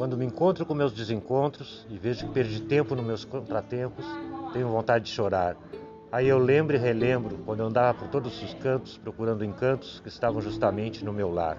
Quando me encontro com meus desencontros e vejo que perdi tempo nos meus contratempos, tenho vontade de chorar. Aí eu lembro e relembro quando eu andava por todos os cantos procurando encantos que estavam justamente no meu lar.